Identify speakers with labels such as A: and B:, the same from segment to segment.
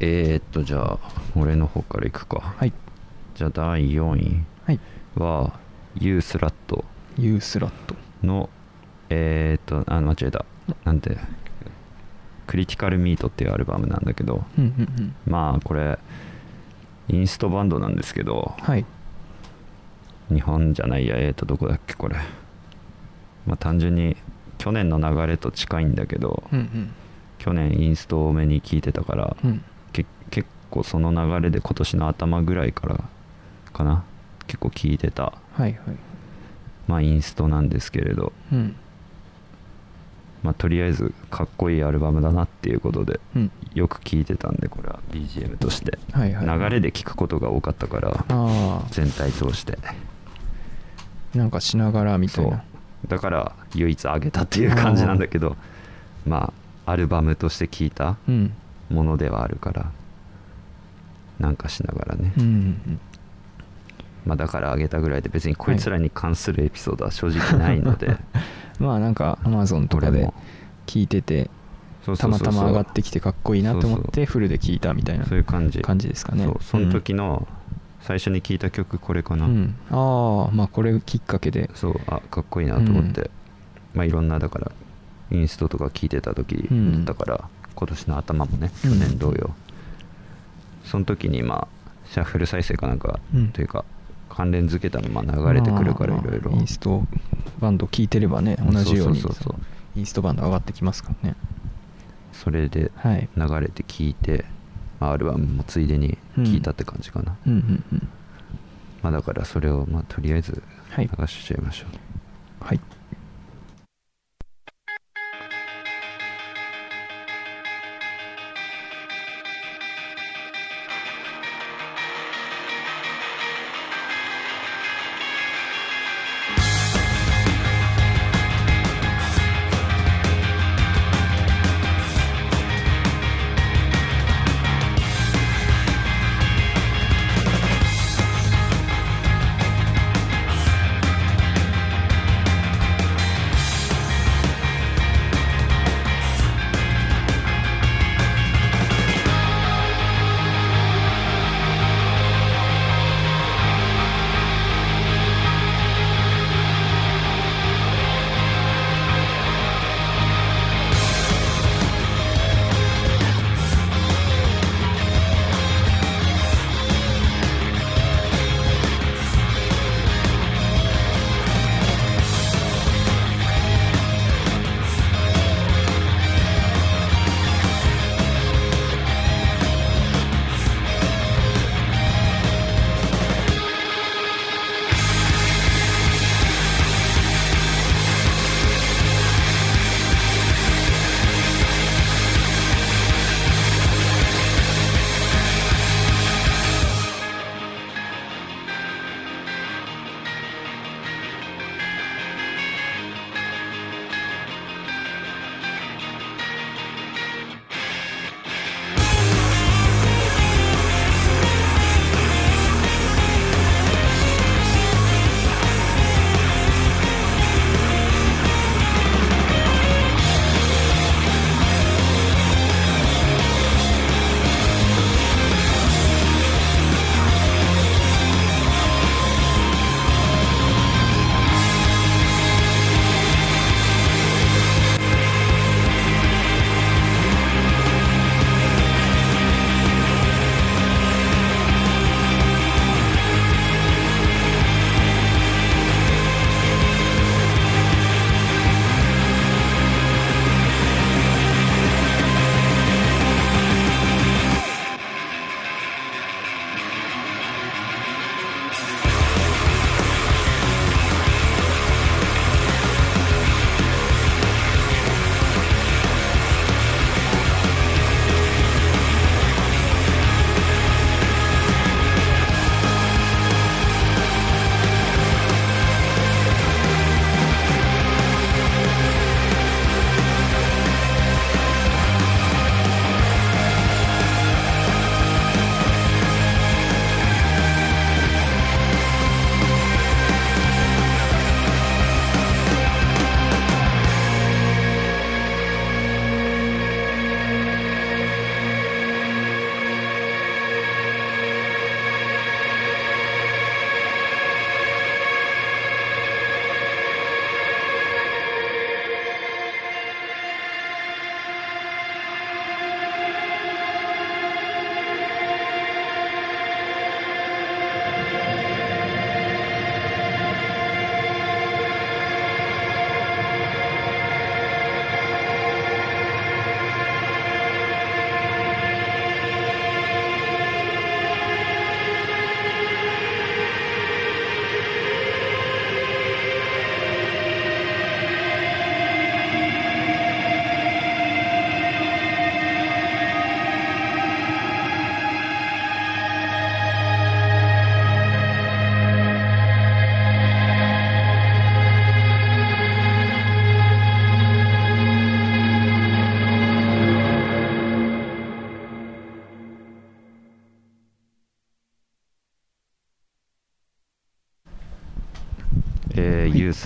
A: えー、っとじゃあ俺の方からいくか。
B: はい。
A: じゃあ第4位
B: はい。
A: はユースラット。
B: ユースラット。
A: のえー、っとあ間違えた。なんてクリティカルミートっていうアルバムなんだけど。
B: うんうんうん。
A: まあこれインストバンドなんですけど。
B: はい。
A: 日本じゃないやえー、っとどこだっけこれ。まあ単純に去年の流れと近いんだけど。
B: うんうん。
A: 去年インスト多めに聞いてたから。
B: うん
A: 構その流れで今年の頭ぐらいからかな。結構聞いてた。
B: はいはい。
A: まあインストなんですけれど。
B: うん。
A: まあとりあえずかっこいいアルバムだなっていうことで
B: うん。
A: よく聞いてたんでこれは。BGM として。
B: はいはい。
A: 流れで聞くことが多かったから
B: あ
A: 全体通して。
B: あなんかしながらみたいな。
A: だから唯一上げたっていう感じなんだけどまあアルバムとして聞いた
B: うん。
A: ものではあるからなんかしながらね。
B: うんうん
A: まあだから上げたぐらいで別にこいつらに関するエピソードは正直ないので、
B: う んまあなんかアマゾンとかで聞いててたまたま上がってきてかっこいいなと思ってフルで聞いたみたいな
A: そういう感じ。
B: 感じですかね。
A: そう。その時の最初に聞いた曲これかな、
B: うん、うんああまあこれきっかけで。
A: そう。あかっこいいなと思って、まあいろんなだからインストとか聞いてた時
B: うん
A: だから、今年の頭もね
B: うん。
A: 去年同様、その時にまあシャッフル再生かなんか、
B: うん。
A: というか関連付けたのまあ流れてくるからい
B: まあ
A: ろいろ
B: インストバンド聞いてればね同じように
A: そうそうそうそう。
B: インストバンド上がってきますからね。
A: それで
B: はい。
A: 流れて聞いて、まあ、アルバムもついでに聞いたって感じかな、
B: うんうんうん。
A: まあだからそれをまあとりあえず
B: はい。
A: 流しちゃいましょう、
B: はい「
A: えー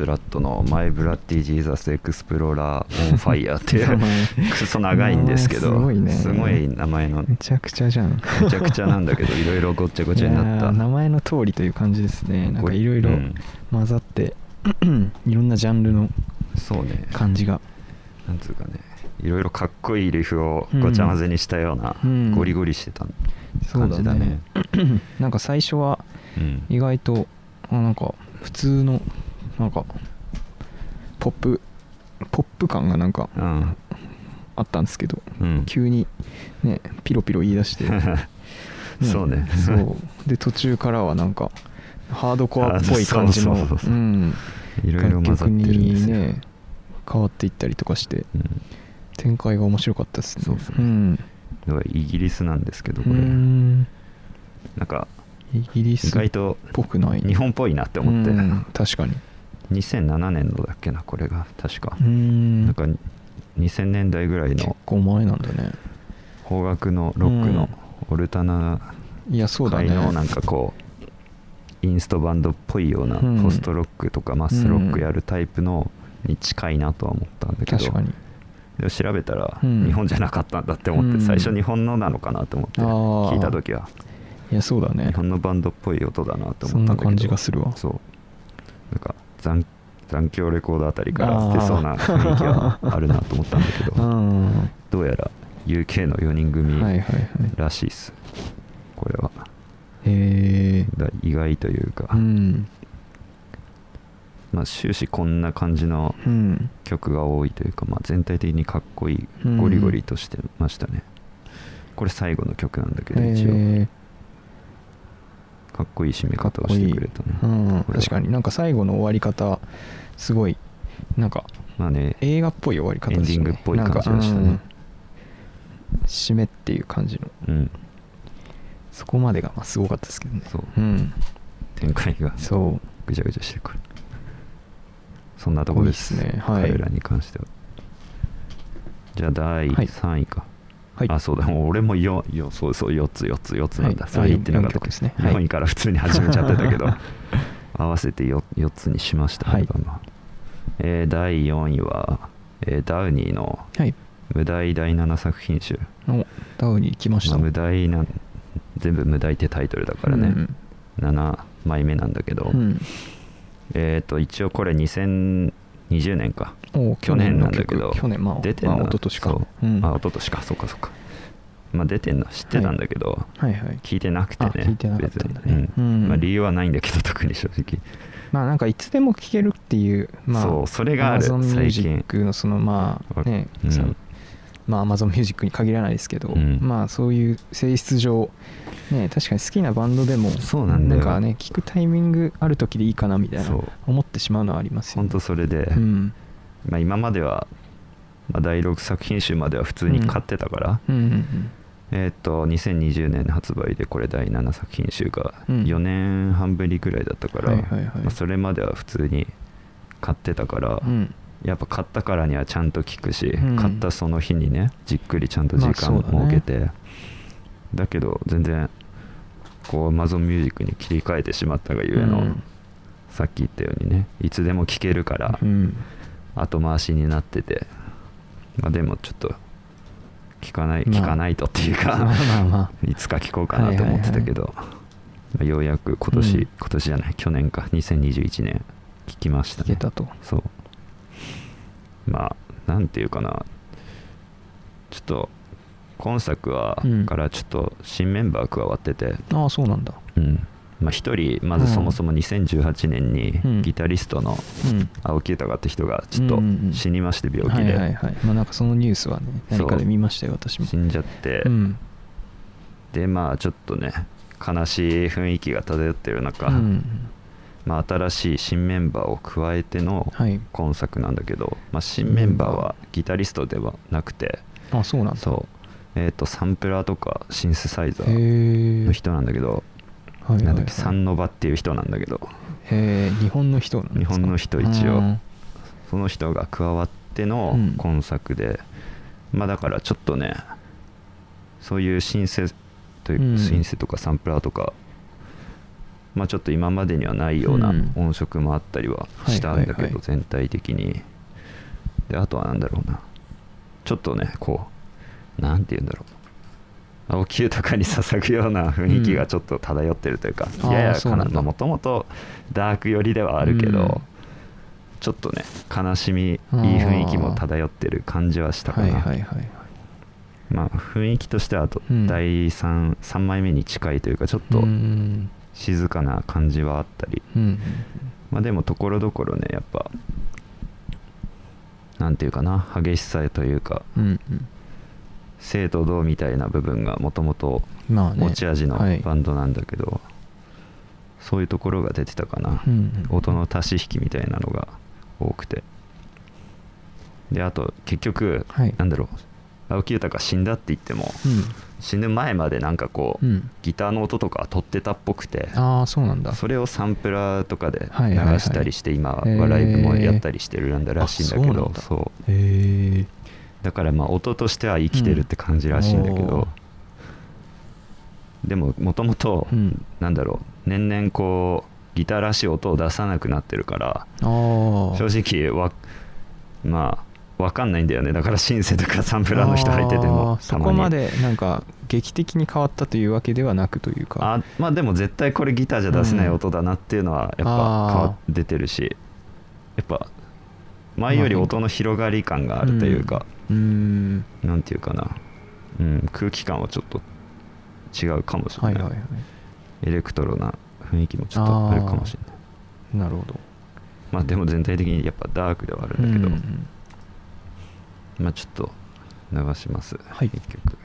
A: スラットの「 My Bloody Jesus Explorer on Fire」っていう クソ長いんですけど
B: すごいね。
A: すごい名前の
B: めちゃくちゃじゃん。
A: めちゃくちゃなんだけどいろいろごっちゃごちゃになった。
B: 名前の通りという感じですね。なんかいろいろ
A: うん。
B: 混ざって、いろんなジャンルの
A: そうね。
B: 感じが。
A: なんつうかねいろいろかっこいいリフをごちゃ混ぜにしたような、
B: うん。
A: ゴリゴリしてた感じだね。
B: なんか最初は
A: うん。
B: 意外とあなんか普通のなんかポップポップ感がなんか
A: うん。
B: あったんですけど
A: うん。
B: 急にねピロピロ言い出して、
A: そうね。
B: そう。で途中からはなんかハードコアっぽい感じの
A: いろいろ混ざってるんですよ、
B: 楽曲にね変わっていったりとかして
A: うん。
B: 展開が面白かったですね。
A: そうですね。
B: ん。
A: だからイギリスなんですけど
B: う
A: これ。
B: ん。
A: なんか
B: イギリス
A: 意
B: っ
A: 外と
B: ぽくない
A: 日本っぽいなって思って。
B: うん確かに
A: 2007年度だっけなこれが確か。
B: うん。
A: なんか2000年代ぐらい
B: 結
A: の
B: 構前なんだね。
A: 邦楽のロックのオルタナ界のなんかこうインストバンドっぽいような
B: うん。
A: ポストロックとかマスロックやるタイプのに近いなとは思ったんだけど。でも調べたら
B: うん。
A: 日本じゃなかったんだって思っ
B: うん。
A: て最初日本のなのかなと思って聞いた時は。い
B: やそうだね。
A: 日本のバンドっぽい音だなと思ったんだけど。
B: 感じがするわ。
A: そう。なんか残残響レコードあたりから出そうな雰囲気はあるなと思ったんだけ
B: う
A: ど
B: ん。
A: どうやら UK の4人組らしいっす。これは。
B: へえ
A: だ意外というか、
B: うん。
A: まあ終始こんな感じの
B: うん。
A: 曲が多いというか、まあ、全体的にかっこいい
B: うん。
A: ゴリゴリとしてましたね、これ最後の曲なんだけど一応。
B: へ
A: かっこいい締め方をしてくれたね
B: えうん。確かになんか最後の終わり方すごいなんか
A: まあね。
B: 映画っぽい終わり方でしたね。
A: エンディングっぽい感じがしたね。
B: うん。締めっていう感じの。
A: うん。
B: そこまでがまあすごかったですけどね。
A: そう。
B: うん。
A: 展開が
B: そう。
A: ぐちゃぐちゃしてるから。そんなとこです。
B: ね。はい。
A: 彼らに関しては。じゃあ第
B: はい。
A: 3位か、
B: はい
A: あそうだ。もう俺も 4, よそうそう4つ4つ4つなんだ、
B: はい。
A: それ言ってなかった
B: ですね。はい。
A: 4位から普通に始めちゃってたけど。合わせて 4, 4つにしましたね、
B: はい。
A: えー第4位は、えーダウニーの
B: はい。
A: 無題第7作品集、
B: おダウに来ました。
A: まあ、無題な全部無題ってタイトルだからね、
B: うん
A: 7枚目なんだけど、
B: うん。
A: えっ、と一応これ2020年か、
B: お
A: 去年なんだけど。
B: 去年まあ
A: 出てんの
B: まあ一昨年か。
A: そう。
B: うん。
A: あ一昨年か。そうかそうか。まあ出てんの知ってたんだけど、
B: はい。はい
A: 聞いてなくて
B: あ
A: ね
B: 聞いてなかったんだね。
A: うん。
B: うん。
A: まあ、理由はないんだけど特に正直。
B: まあなんかいつでも聴けるっていうまあ
A: そうそれがある。最近
B: クのそのまあね、
A: うん
B: まあ Amazon ミュージックに限らないですけど、
A: うん。
B: まあそういう性質上ね確かに好きなバンドでも
A: そうなんだよ。
B: かね聞くタイミングある時でいいかなみたいな思ってしまうのはありますよ
A: 本
B: ね
A: 当それで、
B: うん。
A: まあ、今までは、まあ、第6作品集までは普通に買ってたから、
B: うんうん
A: えーっと2020年発売でこれ第7作品集が
B: うん。
A: 4年半ぶりくらいだったから、それまでは普通に買ってたから、
B: うん
A: やっぱ買ったからにはちゃんと聞くし、
B: うん。
A: 買ったその日にねじっくりちゃんと時
B: まあ
A: 間
B: そうだね。
A: 設けて、だけど全然こう Amazon ミュージックに切り替えてしまったがゆえの、
B: うん。
A: さっき言ったようにねいつでも聞けるから
B: うん。
A: 後回しになってて、まあ、でもちょっと聞かない
B: まあ。
A: 聞かないとっていうか、
B: まあまあま
A: いつか聞こうかなと思ってたけど、まあようやく今年、
B: うん。
A: 今年じゃない去年か2021年聞きましたね。
B: あ聞けたと。
A: そうまあなんていうかな。ちょっと今作は、
B: うん。
A: からちょっと新メンバー加わってて。
B: ああそうなんだ。
A: うん。まあ一人まずそもそも2018年に
B: うん。
A: ギタリストの
B: うん。
A: 青木豊って人がちょっと死にまして病気
B: はい
A: で
B: なんかそのニュースはね何かで見ましたよ私も。
A: 死んじゃって、
B: うん。
A: でまあちょっとね悲しい雰囲気が漂ってる中、
B: うん
A: まあ、新しい新メンバーを加えての
B: はい。
A: 今作なんだけど、まあ、新メンバーはギタリストではなくて
B: あそうなんだ。
A: そう、えー、とサンプラーとかシンセサイザーの人なんだけど、
B: はいはいはい。
A: なんだっけサンノバっていう人なんだけど。
B: へえ日本の人なんですか？
A: 日本の人一応。
B: うん。
A: その人が加わっての
B: うん。
A: 今作で、まあだからちょっとねそういうシンセという
B: うん。
A: シンセとかサンプラーとかまあ、ちょっと今までにはないような
B: うん。
A: 音色もあったりはしたんだけど、全体的に。であとは何だろうな。ちょっとねこうなんて言うんだろう。青木豊に捧ぐような雰囲気がちょっと漂ってるというか、
B: うん。
A: やや
B: そうな
A: もともとダーク寄りではあるけど、
B: うん。
A: ちょっとね悲しみいい雰囲気も漂ってる感じはしたかな、まあ雰囲気としてはあと
B: うん。
A: 第 3, 3枚目に近いというかちょっ
B: う
A: と
B: ん
A: 静かな感じはあったり、
B: うん。
A: まあでもところどころねやっぱなんていうかな激しさというか
B: うんうん。
A: 生と動みたいな部分がもともと
B: まあね。
A: 持ち味の
B: はい。
A: バンドなんだけど、そういうところが出てたかな、
B: うんうん。
A: 音の足し引きみたいなのが多くて。であと結局、
B: はい。
A: なんだろう。青木豊が死んだって言っても死ぬ前までなんかこう、
B: うん。うん
A: ギターの音とか取ってたっぽくて
B: ああそうなんだ。
A: それをサンプラーとかで流したりして今はライブもやったりしてるんだらしいんだけど
B: あそうなんだ。
A: そう。
B: へえ
A: だからまあ音としては生きてるって感じらしいんだけ
B: うん
A: でももともと
B: うん。
A: なんだろう年々こうギターらしい音を出さなくなってるから正直わまあ分かんないんだよね。だからシンセとかサンプラーの人入ってて
B: あ
A: も
B: ーそこまでなんか劇的に変わったというわけではなくというか。
A: あまあでも絶対これギターじゃ出せない音だなっていうのはやっぱ変わっ出てるしやっぱ前より音の広がり感があるというか、
B: うーん。
A: なんていうかな、うん、空気感はちょっと違うかもしれない,、
B: はいはいはい。
A: エレクトロな雰囲気もちょっとあるかもしれない。
B: なるほど。
A: まあでも全体的にやっぱダークではあるんだけど、
B: うんうん
A: まあちょっと流します、
B: はい。
A: 一曲「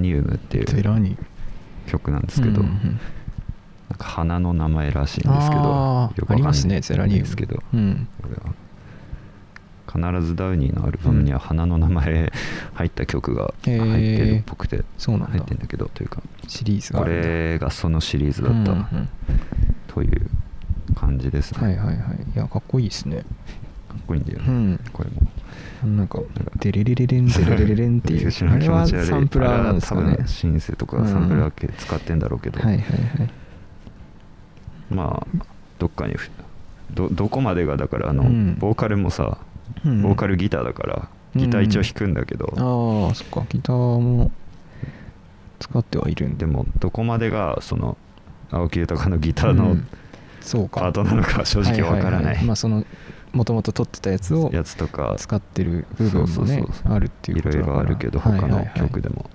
A: ニウム」っていう曲なんですけど、
B: うんうん
A: なんか花の名前らしいんですけどよくわかんない
B: ありますねゼラニウム。
A: ですけど
B: うん。
A: 必ずダウニーのアルバムには花の名前 入った曲が入ってるっぽくて
B: そうなんだ。
A: 入ってんだけどというか
B: シリーズが
A: これがそのシリーズだったという感じですね、
B: はいはいはい。いやかっこいいですね
A: かっこいいんだよね、
B: うん。
A: これも。
B: なんか
A: なんか
B: デレレレレンデレレレレンっていう あれはサンプラーなんですかね。
A: シンセとかサンプラー系使ってんだろうけど、
B: はいはいはい。
A: まあどっかにふどどこまでがだからあの、
B: うん。
A: ボーカルもさ
B: うん。
A: ボーカルギターだから、ギター一応弾くんだけど、
B: ああそっか。ギターも使ってはいるんで
A: でもどこまでがその青木豊のギターの
B: うん。そうか。
A: パートなのか正直わからない。
B: はははまあそのもともと撮ってたやつを
A: やつとか。
B: 使ってる部分もねあるっていう
A: いろいろあるけど他の曲でも。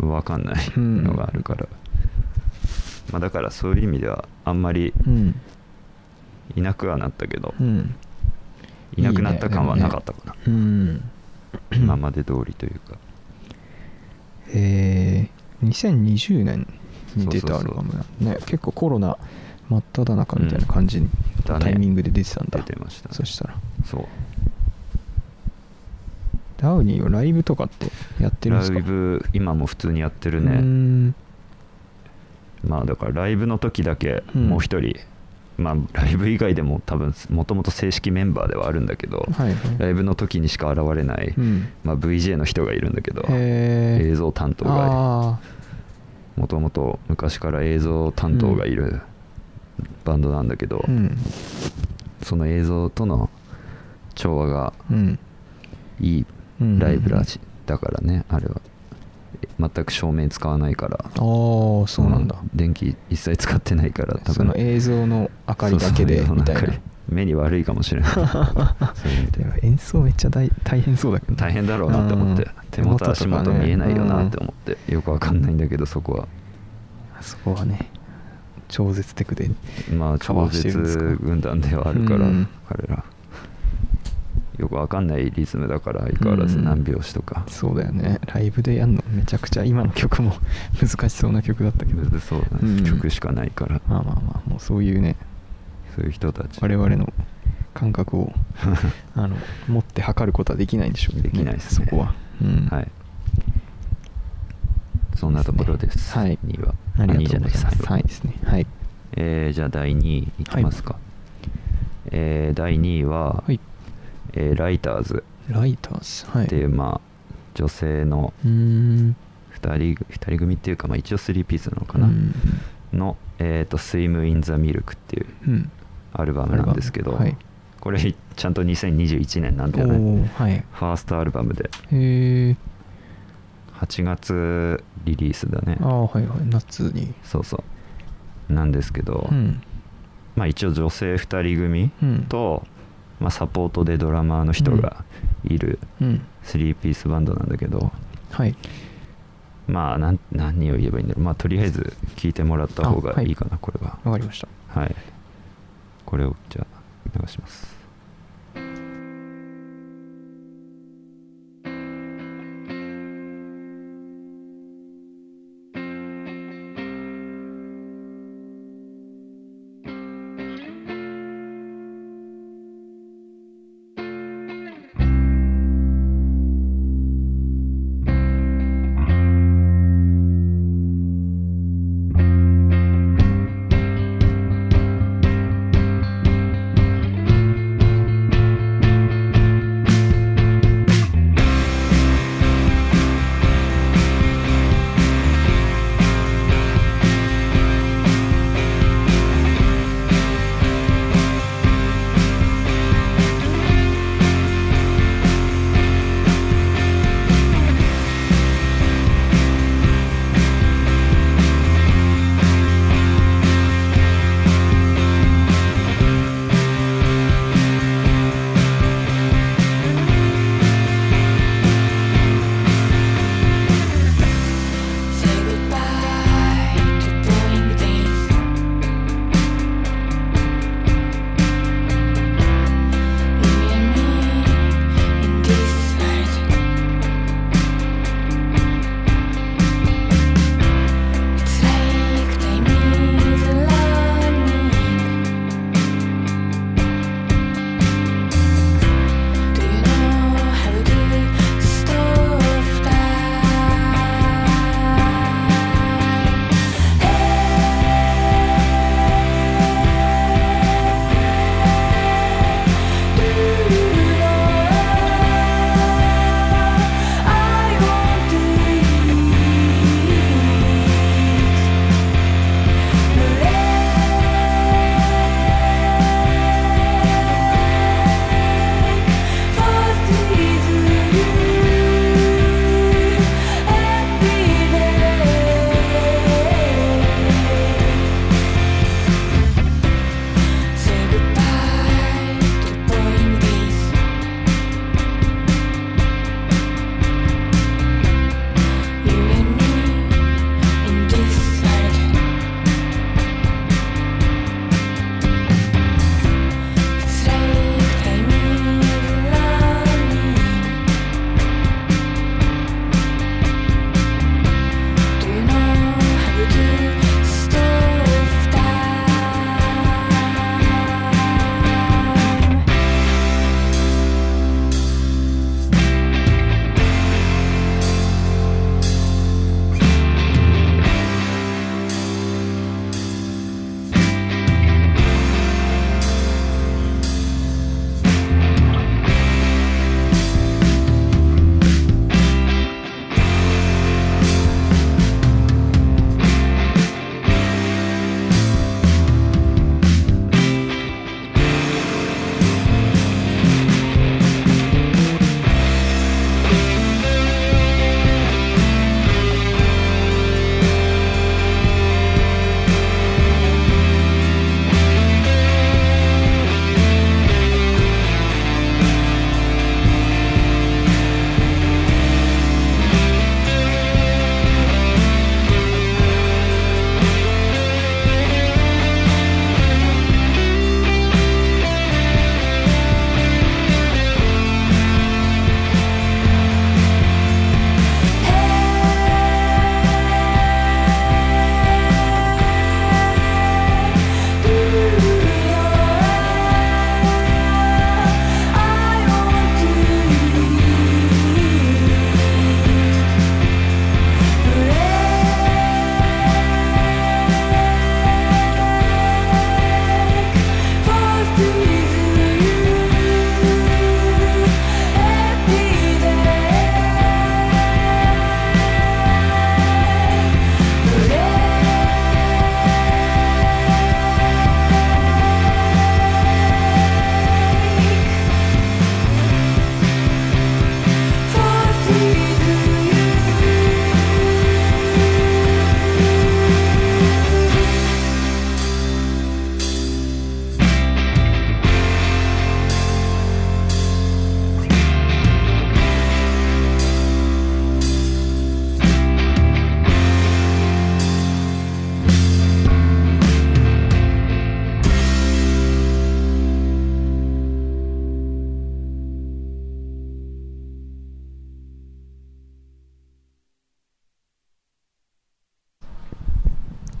A: わかんない。のがあるから、まあ、だからそういう意味ではあんまり
B: うん。
A: いなくはなったけど、
B: うん。
A: いなくなった感はなかったかな、
B: うん。
A: 今まで通りというか。
B: えー、2020年に出たアルバムなんね。結構コロナ真っ只中みたいな感じに、
A: だね
B: タイミングで出てたんだ。
A: 出てましたね。
B: そしたら。
A: そう。
B: ダウニーはライブとかってやってるんですか？
A: ライブ今も普通にやってるね。
B: ん。
A: まあだからライブの時だけ
B: うん。
A: もう一人、まあライブ以外でも多分もともと正式メンバーではあるんだけど、
B: はいはい。
A: ライブの時にしか現れない、
B: うん。
A: まあ、VJ の人がいるんだけど映像担当が
B: あ
A: もともと昔から映像担当がいるバンドなんだけど、
B: ーうん。
A: その映像との調和が
B: うん。
A: いい
B: うん。
A: ライブらしい、だからねあれは。全く照明使わないから。
B: ああそうなんだ、
A: 電気一切使ってないから多分。
B: その映像の明かりだけでみたいな。
A: 目に悪いかもしれない。
B: 演奏めっちゃ大大変そうだけどね。
A: 大変だろうなって思って。
B: うん。
A: 手元足元見えないよなって思って。よくわかんないんだけどそこは。
B: あそこはね超絶テクで
A: まあ超絶軍団ではあるから
B: うん。
A: 彼ら。よくわかんないリズムだから相変わらず
B: うん。
A: 何拍子とか。
B: そうだよね。ライブでやるのめちゃくちゃ今の曲も 難しそうな曲だったけど。
A: そうだ
B: うん。
A: ね曲しかないから。
B: まあまあまあもうそういうね
A: そういう人たち。
B: 我々の感覚を あの持って測ることはできないんでしょうけど
A: できないですね。
B: そこは、うん。
A: はいそんなところです。
B: は。い。
A: 2位は
B: ありがとうござい
A: 2
B: ます。
A: ない
B: はい。ですねはい。
A: えーじゃあ第2位いきますか、えー第2位は、
B: はい。
A: えーライターズ。
B: ライターズ。はい。
A: っていう、まあ女性の
B: うーん。
A: 2人二人組っていうか、まあ、一応3ピースなのかな、
B: うん。
A: の「えーとスイム・イン・ザ・ミルク」っていう
B: うん。
A: アルバムなんですけど、
B: はい。
A: これちゃんと2021年なん
B: お
A: じゃない
B: ーはい。
A: ファーストアルバムで8月リリースだね。
B: ああはいはい。夏に。
A: そうそう。なんですけど、
B: うん。
A: まあ一応女性2人組
B: うん。
A: と、まあ、サポートでドラマーの人がいる
B: うん。
A: 3ピースバンドなんだけど、
B: はい。
A: まあなん何を言えばいいんだろう。まあとりあえず聞いてもらった方がいいかな、これは。
B: わかりました。
A: はい。これをじゃあ流します「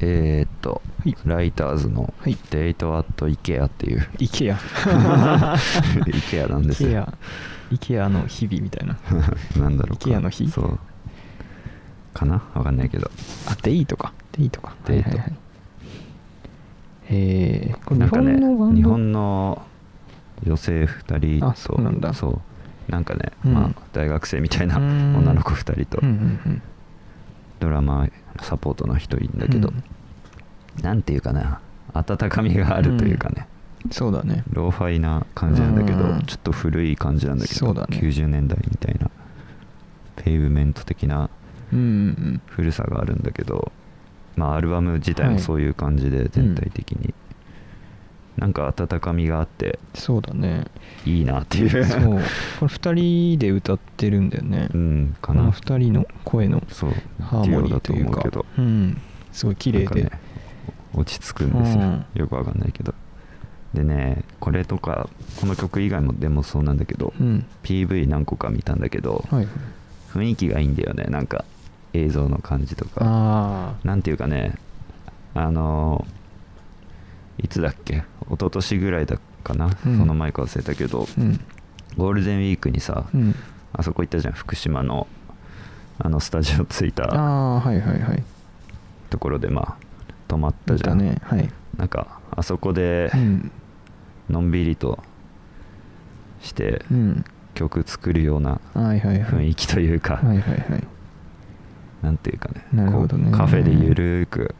A: えーっと、
B: はい。
A: ライターズの
B: はい。
A: デートアットイケアっていう。
B: IKEA
A: イケアなんですよ。
B: IKEA IKEA の日々みたいな。
A: なんだろうか。
B: IKEA の日？
A: そう。かな？わかんないけど。
B: あデイとか。デイとか。
A: デイト。
B: はいはいはい。えー、
A: なんかね日本の女性2人と
B: あそうなんだ。
A: そう。なんかね、
B: うん。
A: まあ、大学生みたいな
B: うん。
A: 女の子2人と。
B: うんうん
A: ドラマサポートの人いるんだけど、
B: うん
A: なんていうかな温かみがあるというかね、
B: うん。そうだね。
A: ローファイな感じなんだけど、
B: うん。
A: ちょっと古い感じなんだけど
B: そうだね。
A: 90年代みたいな Pavement 的な
B: うんうん
A: 古さがあるんだけどまあアルバム自体
B: はい。
A: もそういう感じで全体的に、なんか温かみがあって
B: そうだね。
A: いいなっていう。
B: そう。これ2人で歌ってるんだよね。
A: うんか
B: この
A: な
B: 2人の声の
A: そう
B: ハーモニーというか。
A: うけど。
B: うん。すごい綺麗で、
A: ね落ち着くんですよ、
B: うん。
A: よくわかんないけど。でねこれとかこの曲以外もでもそうなんだけど、
B: うん。
A: PV 何個か見たんだけど
B: はい。
A: 雰囲気がいいんだよね。なんか映像の感じとか。
B: あ
A: なんていうかねあのいつだっけ？一昨年ぐらいだかな、
B: うん。
A: その前か忘れたけど
B: あうん。
A: ゴールデンウィークにさ、
B: うん。
A: あそこ行ったじゃん。福島のあのスタジオ着い
B: あ
A: たところでまあ泊まったじゃん、
B: だね。はい。
A: なんかあそこで
B: うん。
A: のんびりとして
B: うん。
A: 曲作るような雰囲気というか、
B: はいはいはい。
A: なんていうかね。
B: なるほどね。
A: カフェでゆるーく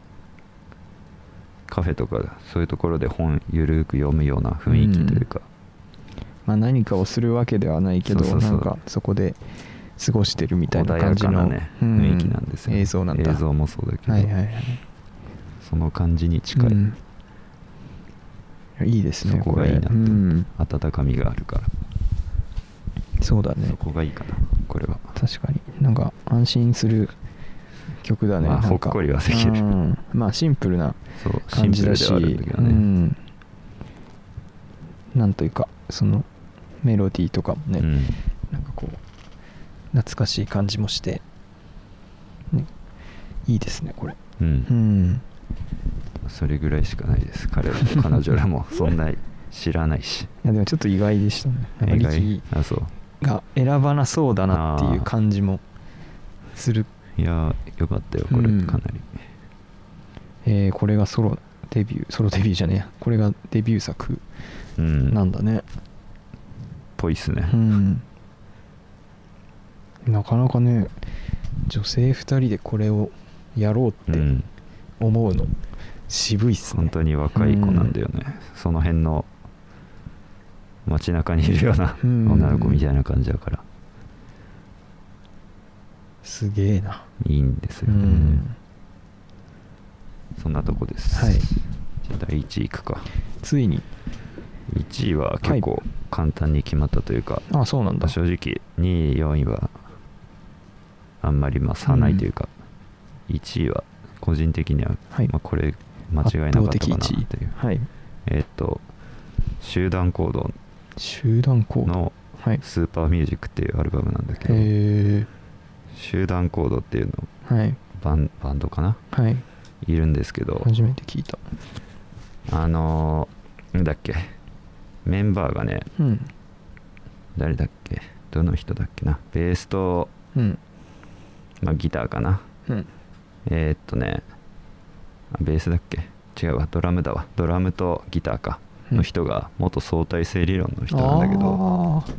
A: カフェとかそういうところで本ゆるーく読むような雰囲気というか、
B: まあ何かをするわけではないけど
A: そうそうそう。
B: なんかそこで過ごしてるみたいな感じの、
A: ね、
B: うん。
A: 雰囲気なんですよ、
B: 映像なんだ。
A: 映像もそうだけど、
B: はいはいはい
A: その感じに近い、
B: うん。いいですね
A: そこがいいなって。
B: うん。
A: 温かみがあるから、
B: そうだね。
A: そこがいいかなこれは。
B: 確かに。なんか安心する曲だね
A: まあほっこりはできる。
B: うん。まあシンプルな感じだし。
A: プルではあるんだけどね、
B: うん、なんというかそのメロディーとかもね、
A: うん。
B: なんかこう懐かしい感じもして、ね、いいですねこれ。
A: うん。
B: うん
A: それぐらいしかないです。彼ら彼女らもそんな知らないし。
B: いやでもちょっと意外でしたね。
A: 意外？
B: 力
A: あそう。
B: が選ばなそうだなっていう感じもする。
A: いやよかったよこれ
B: うん。
A: かなり、
B: えーこれがソロデビューソロデビューじゃねえや。これがデビュー作
A: うん。
B: なんだね。
A: ぽいっすね。
B: うん。なかなかね女性2人でこれをやろう
A: う
B: って
A: ん
B: 思うの。渋いっすね。
A: 本当に若い子なんだよね、その辺の街中にいるような
B: うん。
A: 女の子みたいな感じだから。
B: すげえな。い
A: いんです
B: う
A: よね、
B: ん。
A: そんなとこです。
B: はい。
A: じゃあ第1位いくか。
B: ついに。
A: 1位は結構簡単に決まったというか、
B: あそうなんだ。
A: 正直2位4位はあんまりまあ差ないというか、1位は個人的には、
B: はい。
A: まあ、これ間違いなかったかないう。
B: はい。
A: えーっと集団行動
B: 集団行動。
A: の
B: はい。
A: スーパーミュージックっていうアルバムなんだけど、
B: へえ
A: 集団行動っていうの
B: はい。
A: バンバンドかな？
B: はい。
A: いるんですけど
B: 初めて聞いた。
A: あのー、なんだっけ？メンバーがね
B: うん。
A: 誰だっけ？どの人だっけな？ベースと、
B: うん。
A: まあ、ギターかな？
B: うん
A: えーっとねあベースだっけ？違うわドラムだわ。ドラムとギターか。の人が元相対性理論の人なんだけど、
B: あー。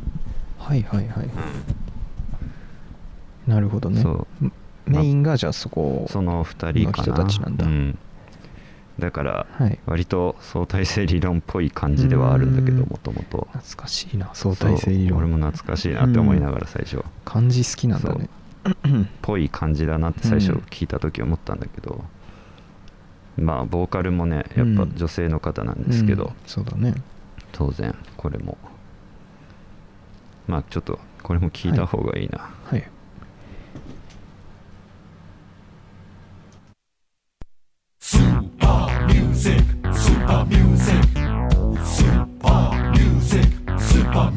B: はいはいはい。なるほどね。
A: そう。
B: メインがじゃあそこ
A: その2人かな。
B: の人たちなんだ。
A: うん、だから
B: はい。
A: 割と相対性理論っぽい感じではあるんだけど
B: うん。
A: もともと
B: 懐かしいな相対性理論。
A: 俺も懐かしいなって思いながら最初
B: 漢字好きなんだね
A: ぽい感じだなって最初聞いた時思ったんだけど、うん、まあボーカルもねやっぱ女性の方なんですけど、
B: うん。うん、そうだね。
A: 当然これも。まあちょっとこれも聞いた方がいいな、
B: はい、はい。スーパーミュージックスーパーミュージックスーパーミュージックスーパーミ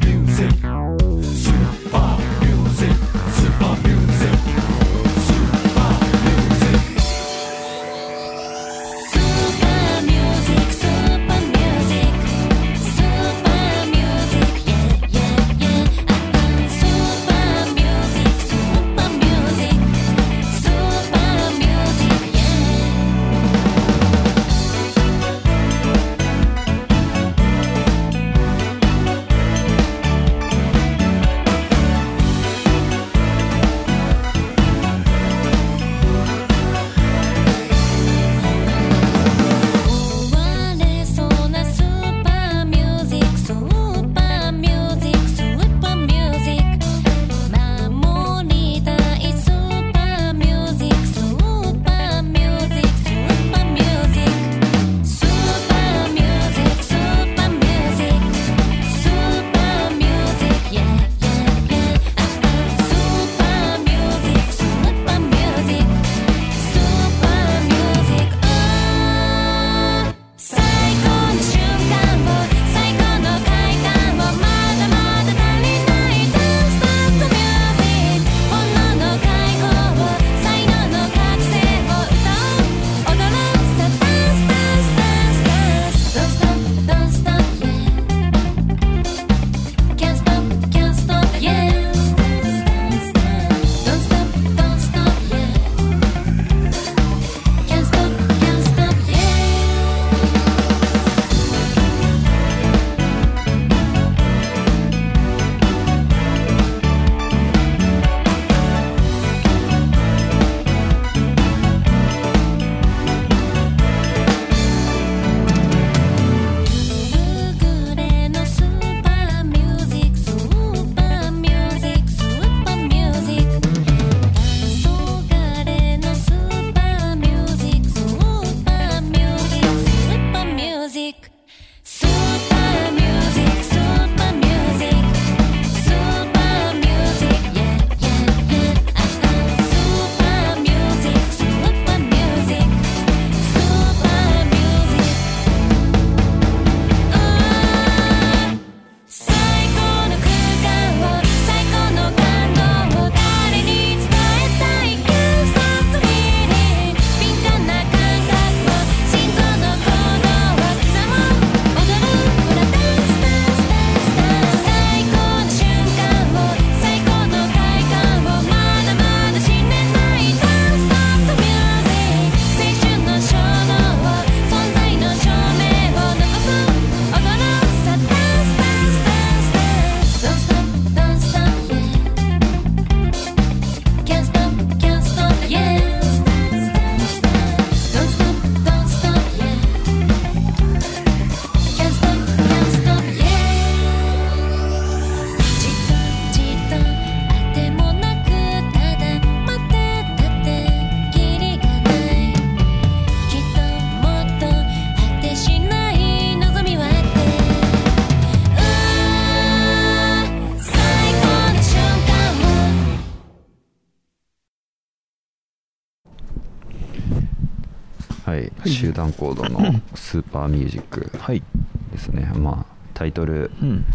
B: ュージック
A: 集団行動の スーパーミュージック
B: はい。
A: ですね。まあタイトル
B: うん、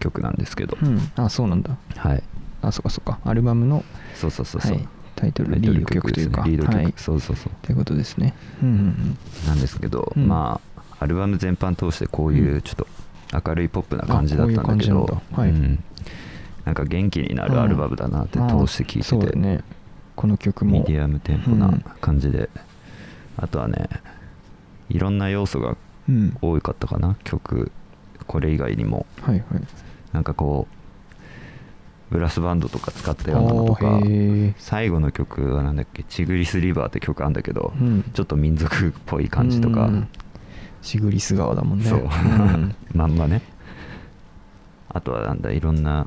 A: 曲なんですけど、
B: うん、あそうなんだ。
A: はい。
B: あそっかそっか。アルバムの
A: そうそうそうそう、
B: はい、タイトルリード曲というか。
A: リード曲、
B: はい。
A: そうそうそう。
B: ということですね。うんうん
A: なんですけど、
B: うん。
A: まあアルバム全般通してこういううん。ちょっと明るいポップな感じだったんだけどうんなんか元気になるアルバムだなって
B: うん
A: 通して聴い
B: あそう
A: てて、
B: だね。この曲も。
A: ミディアムテンポな感じで、あとはねいろんな要素が
B: うん。
A: 多かったかな曲。これ以外にも。
B: はいはい。
A: なんかこうブラスバンドとか使ったようなのとか最後の曲はなんだっけ「チグリス・リバー」って曲あんだけど、
B: うん。
A: ちょっと民族っぽい感じとか、
B: うん。シグリス川だもんね。
A: そう、
B: ん。
A: まんまね。あとはなんだいろんな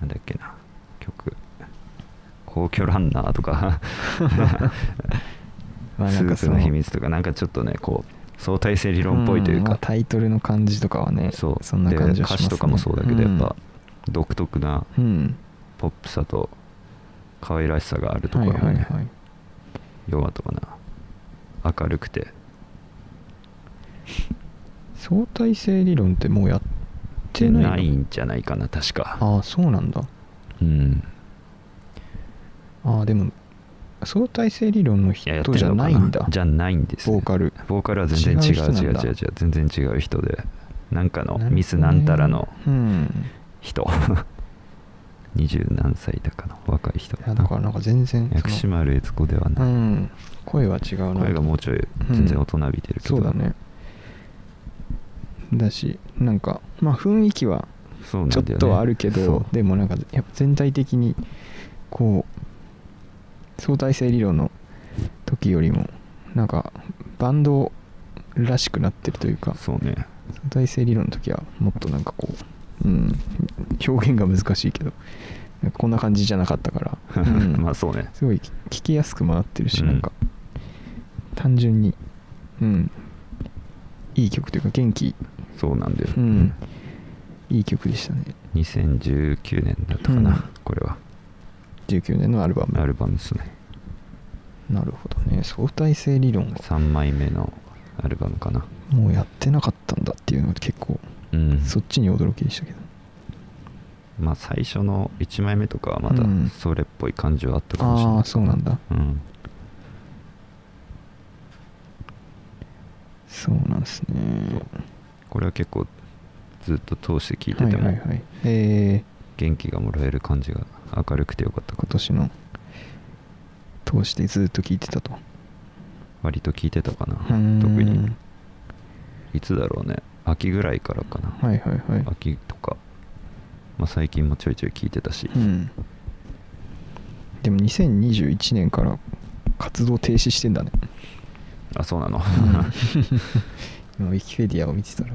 A: なんだっけな曲。皇居ランナーとか
B: まあ
A: スープの秘密とかなんかちょっとねこう相対性理論っぽいというか、
B: んまあタイトルの感じとかはね
A: そう。
B: そんな感じね。
A: 歌詞とかもそうだけど、やっぱ独特な
B: うん、うん
A: ポップさと可愛らしさがあるところもね、
B: はいはいはい。
A: よかな。明るくて。
B: 相対性理論ってもうやってないの？
A: ないんじゃないかな確か。
B: ああそうなんだ。
A: うん。
B: ああでも相対性理論の人じゃないんだ。
A: じゃないんです、ね、
B: ボーカル。
A: ボーカルは全然違う
B: 違う
A: 違う違う全然違う人で。なんかのミスなんたらの
B: うん。
A: 人。二十何歳だかの若い人
B: だからなんか全然
A: 薬師丸悦子ではない、
B: うん。声は違うな。
A: 声がもうちょい全然大人びてるけど、
B: そうだね。だしなんかまあ雰囲気はちょっとはあるけ
A: そ
B: ど、
A: う。
B: でもなんかやっぱ全体的にこう相対性理論の時よりもなんかバンドらしくなってるというか
A: そうね。
B: 相対性理論の時はもっとなんかこう、うん、表現が難しいけどこんな感じじゃなかったから、うん。
A: まあそうね。
B: すごい聞きやすくもなってるし、
A: うん。
B: なんか単純にうん。いい曲というか元気。
A: そうなんだよ、
B: うん。いい曲でしたね。
A: 2019年だったかな、
B: うん。
A: これは
B: 19年のアルバム。
A: アルバムですね。
B: なるほどね。相対性理論が。
A: 3枚目のアルバムかな。
B: もうやってなかったんだっていうのが結構
A: うん。
B: そっちに驚きでしたけど。
A: まあ最初の1枚目とかはまだ
B: うん。
A: それっぽい感じはあったかもしれない、
B: ああそうなんだ。
A: うん。
B: そうなんですね。
A: これは結構ずっと通して聴いてても
B: はい
A: 元気がもらえる感じが明るくてよかった
B: 今年の通してずっと聴いてたと。
A: 割と聴いてたかな。特に。いつだろうね。秋ぐらいからかな。
B: はいはいはい。
A: 秋とか、まあ、最近もちょいちょい聴いてたし、
B: うん。でも2021年から活動停止してんだね。
A: あそうなの。
B: 今ウィキペディアを見てたら。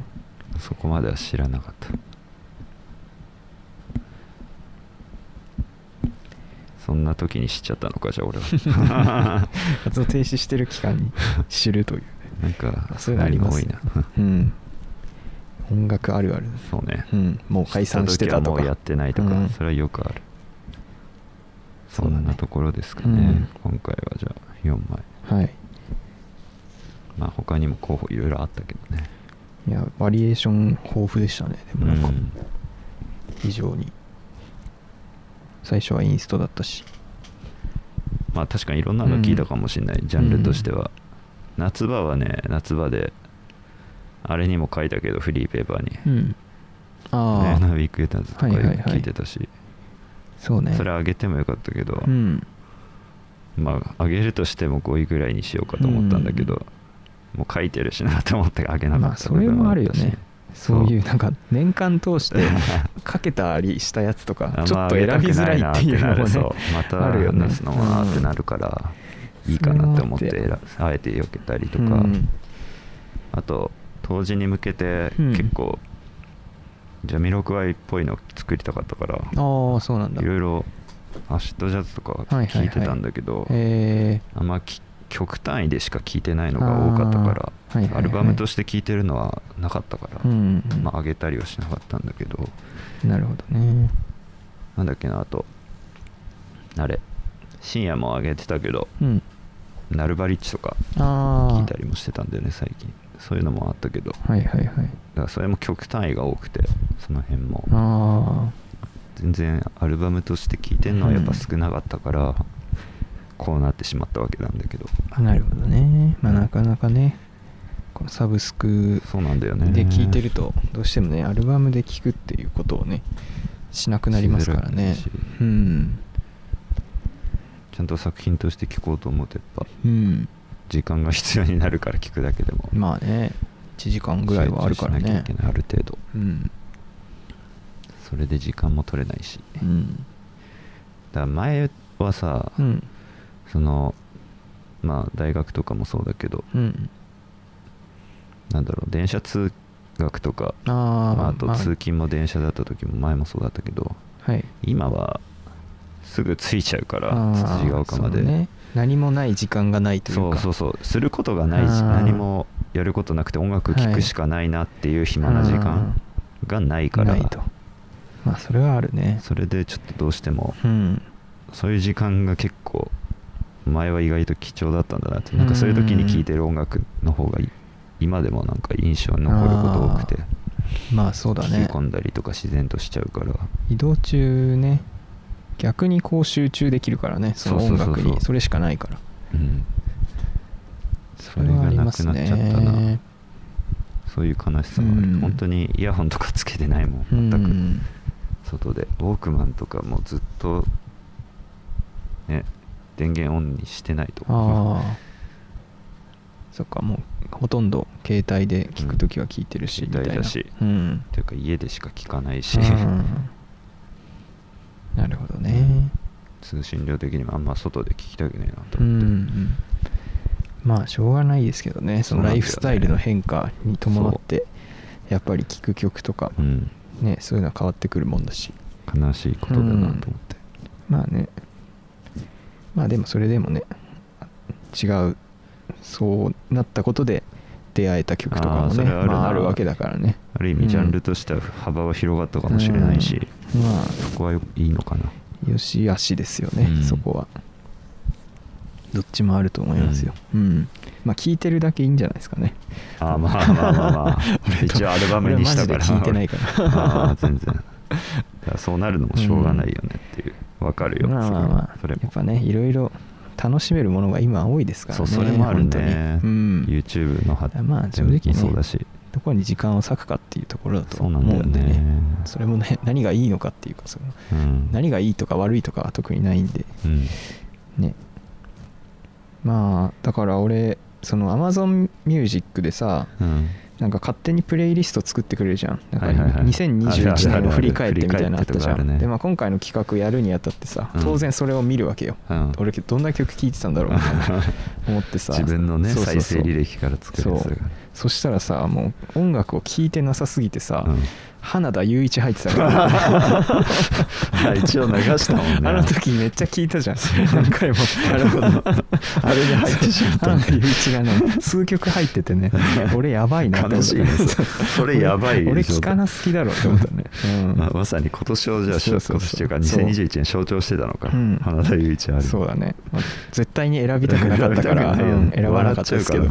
A: そこまでは知らなかったそんな時に知っちゃったのかじゃあ俺は。
B: 活動停止してる期間に知るという
A: なんか
B: あそういうのあります
A: そう
B: ん。音楽あるある。
A: そうね。
B: うん。もう解散してたとか。
A: もうやってないとか、
B: うん。
A: それはよくある。
B: そ
A: んなところですかね、
B: うん。
A: 今回はじゃあ4枚。
B: はい。
A: まあ他にも候補いろいろあったけどね。
B: いやバリエーション豊富でしたね。でもなんか
A: うん。
B: 非常に最初はインストだったし。
A: まあ確かにいろんなの聞いたかもしれない、ジャンルとしては、夏場はね夏場であれにも書いたけどフリーペーパーに。
B: うん。ああ
A: ナ・ウィークエターズとかよく
B: はいはいはい
A: 聞い。てたし、
B: そうね。
A: それあげてもよかったけど、
B: うん。
A: まああげるとしても5位ぐらいにしようかと思ったんだけど、もう書いてるしなと思ってあげなかった
B: まあそれもあるよねそう。いう
A: そ
B: なんか年間通して かけたりしたやつとか
A: あ
B: ちょっと選びづらいっていうのもね
A: また
B: ある。よね
A: 話すのもなってなるから、いいかなって思ってあえて避けたりとか、
B: うん。
A: あと当時に向けて
B: うん。
A: 結構、ジャミロクワイっぽいの作りたかったから
B: ああそうなんだ。
A: いろいろアシッドジャズとか
B: はい
A: てたんだけど、あんまき曲単位でしか聴いてないのが多かったから
B: はいはいはい。
A: アルバムとして聴いてるのはなかったから、
B: うん
A: まあ上げたりはしなかったんだけど。
B: なるほどね。
A: なんだっけなあと。あれ。深夜も上げてたけど
B: うん。
A: ナルバリッチとか聞いたりもしてたんだよね最近。そういうのもあったけど。だか
B: はいはい。はい
A: らそれも曲単位が多くてその辺も。
B: あ
A: 全然アルバムとして聴いてんのはやっぱ少なかったから、こうなってしまったわけなんだけど。
B: あなるほどね。まあなかなかねサブスク
A: そうなんだよね。
B: で聴いてるとどうしてもねアルバムで聴くっていうことをねしなくなりますからね。うん。
A: ちゃんと作品として聴こうと思うとやっぱ
B: うん。
A: 時間が必要になるから聴くだけでも。
B: まあね1時間ぐらいはあるからね。
A: ある程度。
B: うん。
A: それで時間も取れないし。だか
B: うん
A: ら前はさ、
B: うん。
A: そのまあ大学とかもそうだけど
B: うん
A: なんだろう電車通学とか
B: あー
A: まあ、あと
B: まあ。
A: 通勤も電車だった時も前もそうだったけど
B: はい。
A: 今はすぐ着いちゃうから
B: あー
A: つつじが丘まで。
B: ね。何もない時間がないというか。
A: そうそうそう。することがない何もやることなくて音楽聴くしかないなっていう暇な時間がないから、
B: ないと。まあそれはあるね。
A: それでちょっとどうしても
B: うん。
A: そういう時間が結構前は意外と貴重だったんだなって。なんかそういう時に聴いてる音楽の方がい今でもなんか印象に残ること多くて
B: まあそうだ
A: 聴き
B: ね
A: 込んだりとか自然としちゃうから。
B: 移動中ね逆にこう集中できるからねその音楽に。それしかないから。
A: うん。
B: それ
A: がなくなっちゃったな。
B: ね
A: そういう悲しさもある、
B: うん。
A: 本当にイヤホンとかつけてないもん全く、
B: うん
A: 外で。ウォークマンとかもずっとね電源オンにしてないと
B: ああそっかもうほとんど携帯で聞くときは聞いてるし、
A: うん
B: みたいな。
A: 携帯だし。
B: うん。
A: というか家でしか聞かないし、
B: うん。なるほどね。
A: 通信量的にもあんま外で聞きたくねえなと
B: う
A: 思って、
B: んまあしょうがないですけどね。そのライフスタイルの変化に伴ってやっぱり聴く曲とか
A: うん。
B: ねそういうのは変わってくるもんだし。
A: 悲しいことだなと思って、
B: まあね。まあでもそれでもね違うそうなったことで出会えた曲とかもね
A: ああ
B: まあ、あるわけだからね。
A: ある意味ジャンルとしては幅は広がったかもしれないし、
B: うん。まあ
A: そこはいいのかな。
B: よし悪しですよね、
A: うん。
B: そこは。どっちもあると思いますよ。うん、まあ聞いてるだけいいんじゃないですかね。
A: あーまあまあまあまあ。俺一応アルバムにしたから。
B: 聞いてないから。
A: ああ全然。そうなるのもしょうがないよねっていう。わかるよ。
B: まあまあまあ。
A: それも。
B: やっぱねいろいろ楽しめるものが今多いですからね
A: そうそれもあるね。
B: うん。
A: YouTube の発
B: まあ正直ね
A: もそうだし。
B: どこに時間を割くかっていうところだと思うんでね。それもね 何がいいのかっていうかその
A: うん。
B: 何がいいとか悪いとかは特にないんで。
A: うん。
B: ね。まあだから俺その Amazon Music でさ
A: うん
B: なんか勝手にプレイリスト作ってくれるじゃん。なんか
A: はいはいはい。あるある
B: 2021
A: ある。
B: 年を振り返ってみたいなのあったじゃん。でまあ今回の企画やるにあたってさ
A: うん。
B: 当然それを見るわけよ。
A: うん。
B: 俺どんな曲聴いてたんだろうみたいな。思ってさ。
A: 自分のね再生履歴から作るやつ
B: そう。そしたらさもう音楽を聴いてなさすぎてさ、
A: うん
B: 花田雄一入ってたから、
A: あ 一応流したもんね。
B: あの時めっちゃ聞いたじゃん。何回も。
A: なるほど。あれに入ってしまった
B: 花田雄一がね数曲入っててね 俺やばいな
A: 悲しいねそれやばい
B: 俺聞かな好きだろって思ったね、うん。
A: まあまさに今年をじゃあ今年というか
B: そう
A: 2021年象徴してたのか。
B: う。ん。
A: 花田雄一ある。
B: そうだね、まあ絶対に選びたくなかったから、
A: 選
B: ばなかったですけど、
A: ね。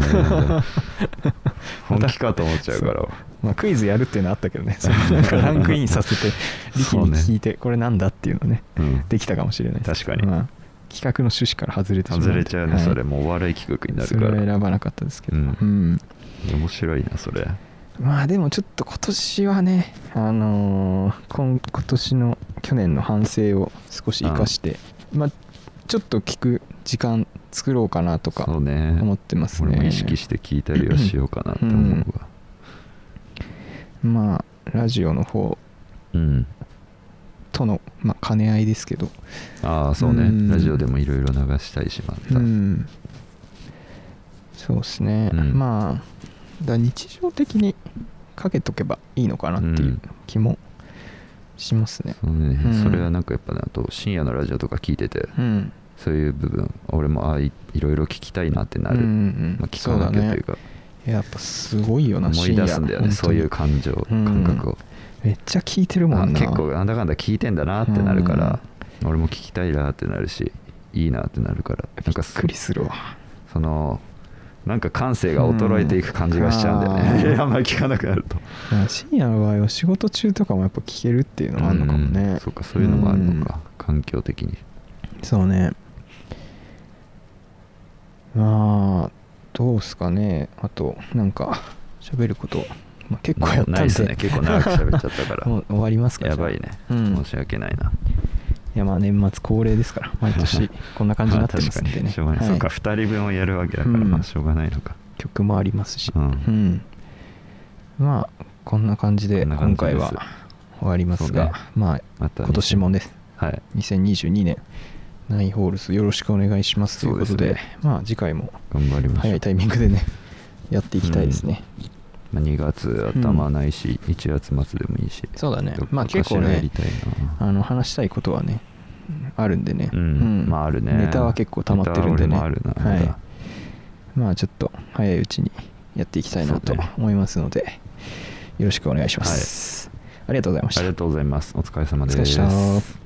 A: 本気かと思っちゃうから
B: まあ、クイズやるっていうのはあったけどね。そのなんかランクインさせて 力に聞いてこれなんだっていうのね。
A: うん。
B: できたかもしれない
A: 確かに。
B: まあ、企画の趣旨から外れてしま
A: 外れちゃうね。
B: はい。
A: それもうお笑い企画になる
B: それは
A: から
B: 選ばなかったですけど、
A: うん。
B: うん。
A: 面白いなそれ。
B: まあでもちょっと今年はねあのー今今年の去年の反省を少し生かして、まあちょっと聞く時間作ろうかなとか
A: そうね。
B: 思ってますね。
A: 俺も意識して聞いたりはしようかなって思うわ
B: まあラジオの方
A: うん。
B: との、まあ、兼ね合いですけど。
A: ああそうね。
B: うん。
A: ラジオでもいろいろ流したいしまた。
B: うん。そうですね、
A: うん。
B: まあだ日常的にかけとけばいいのかなっていう気もしますね。
A: そうそれはなんかやっぱねあと深夜のラジオとか聞いてて
B: うん。
A: そういう部分俺もああいいろいろ聞きたいなってなる、まあ、聞かなきゃというか
B: やっぱすごいよな
A: 思い出すんだよねそういう感情
B: うん。
A: 感覚を、
B: めっちゃ聞いてるもんな。
A: あ結構なんだかんだ聞いてんだなってなるから、俺も聞きたいなってなるしいいなってなるから。なんか
B: びっくりするわ。
A: そのなんか感性が衰えていく感じがしちゃうんだよね、
B: うん。
A: あんまり聞かなくなると。
B: まあ深夜の場合は仕事中とかもやっぱ聞けるっていうのがあるのかもね、
A: うん。そうかそういうのもあるのか、環境的に。
B: そうね。まあどうすかね。あとなんか喋ること、まあ、結構やったんで。
A: ないですね。結構長く喋っちゃったから。
B: もう終わりますか
A: やばいね、
B: うん。
A: 申し訳ないな。い
B: やまあ年末恒例ですから。毎年 こんな感じになってますんでね、
A: しょうがない、
B: はい。
A: そうか2人分をやるわけだから、
B: うん。
A: まあしょうがないのか。
B: 曲もありますし。
A: うん。
B: うん。まあこんな感じで今回は終わりますが、
A: ね。
B: まあ
A: また
B: 今年もね
A: はい。
B: 2022年ナインホールズよろしくお願いしますということで
A: ね。
B: まあ次回も
A: 頑張りま
B: 早いタイミングでね やっていきたいですね、
A: まあ、2月頭ないし、1月末でもいいし
B: そうだね。まあ結構ねあの話したいことはねあるんでね、
A: うん。まああるね。
B: ネタは結構溜まってるんでね。
A: は
B: い。
A: ま
B: あちょっと早いうちにやっていきたいなと思いますので、よろしくお願いします、ありがとうございました。
A: ありがとうございます。お疲れ様です